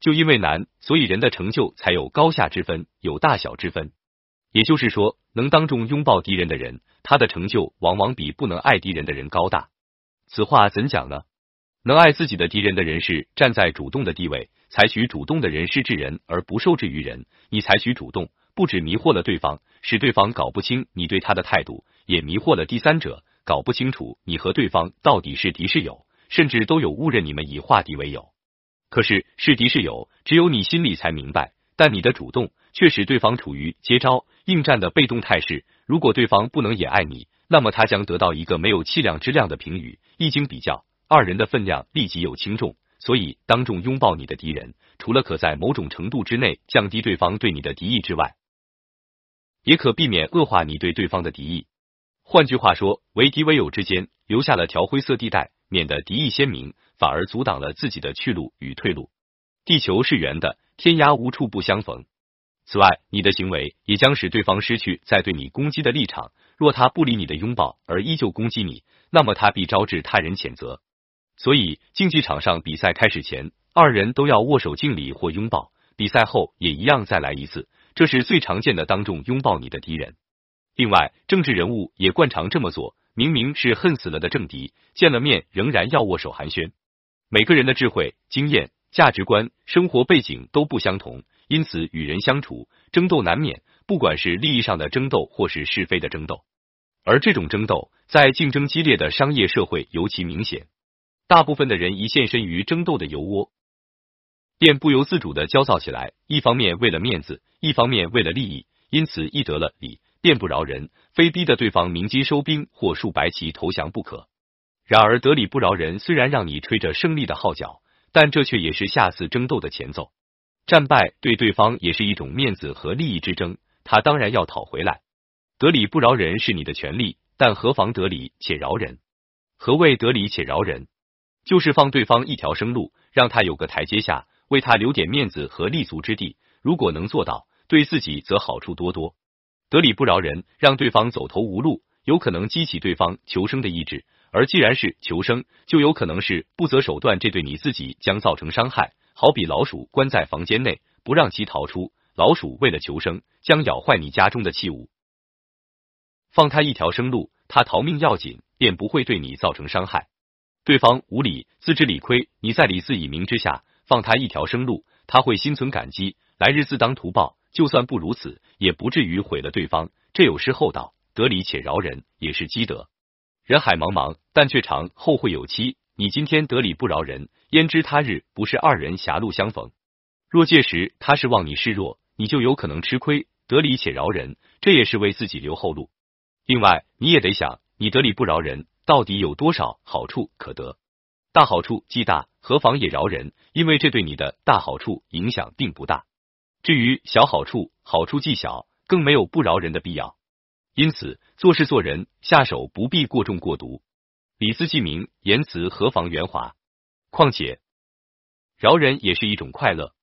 就因为难，所以人的成就才有高下之分，有大小之分。也就是说，能当众拥抱敌人的人，他的成就往往比不能爱敌人的人高大。此话怎讲呢？能爱自己的敌人的人是站在主动的地位，采取主动的人施制人，而不受制于人。你采取主动，不止迷惑了对方，使对方搞不清你对他的态度，也迷惑了第三者，搞不清楚你和对方到底是敌是友，甚至都有误认你们以化敌为友。可是是敌是友，只有你心里才明白。但你的主动却使对方处于接招应战的被动态势。如果对方不能也爱你，那么他将得到一个没有气量之量的评语。一经比较。二人的分量立即有轻重，所以当众拥抱你的敌人，除了可在某种程度之内降低对方对你的敌意之外，也可避免恶化你对对方的敌意。换句话说，为敌为友之间留下了条灰色地带，免得敌意鲜明，反而阻挡了自己的去路与退路。地球是圆的，天涯无处不相逢。此外，你的行为也将使对方失去在对你攻击的立场。若他不理你的拥抱而依旧攻击你，那么他必招致他人谴责。所以，竞技场上比赛开始前，二人都要握手敬礼或拥抱；比赛后也一样再来一次，这是最常见的当众拥抱你的敌人。另外，政治人物也惯常这么做，明明是恨死了的政敌，见了面仍然要握手寒暄。每个人的智慧、经验、价值观、生活背景都不相同，因此与人相处，争斗难免，不管是利益上的争斗，或是是非的争斗。而这种争斗，在竞争激烈的商业社会尤其明显。大部分的人一现身于争斗的油窝，便不由自主的焦躁起来。一方面为了面子，一方面为了利益，因此一得了理，便不饶人，非逼得对方鸣金收兵或竖白旗投降不可。然而得理不饶人，虽然让你吹着胜利的号角，但这却也是下次争斗的前奏。战败对对方也是一种面子和利益之争，他当然要讨回来。得理不饶人是你的权利，但何妨得理且饶人？何谓得理且饶人？就是放对方一条生路，让他有个台阶下，为他留点面子和立足之地。如果能做到，对自己则好处多多。得理不饶人，让对方走投无路，有可能激起对方求生的意志。而既然是求生，就有可能是不择手段，这对你自己将造成伤害。好比老鼠关在房间内，不让其逃出，老鼠为了求生，将咬坏你家中的器物。放他一条生路，他逃命要紧，便不会对你造成伤害。对方无理，自知理亏，你在李四以明之下放他一条生路，他会心存感激，来日自当图报。就算不如此，也不至于毁了对方。这有失厚道，得理且饶人，也是积德。人海茫茫，但却常后会有期。你今天得理不饶人，焉知他日不是二人狭路相逢？若届时他是望你示弱，你就有可能吃亏。得理且饶人，这也是为自己留后路。另外，你也得想，你得理不饶人。到底有多少好处可得？大好处既大，何妨也饶人？因为这对你的大好处影响并不大。至于小好处，好处既小，更没有不饶人的必要。因此，做事做人，下手不必过重过毒，李斯既明，言辞何妨圆滑。况且，饶人也是一种快乐。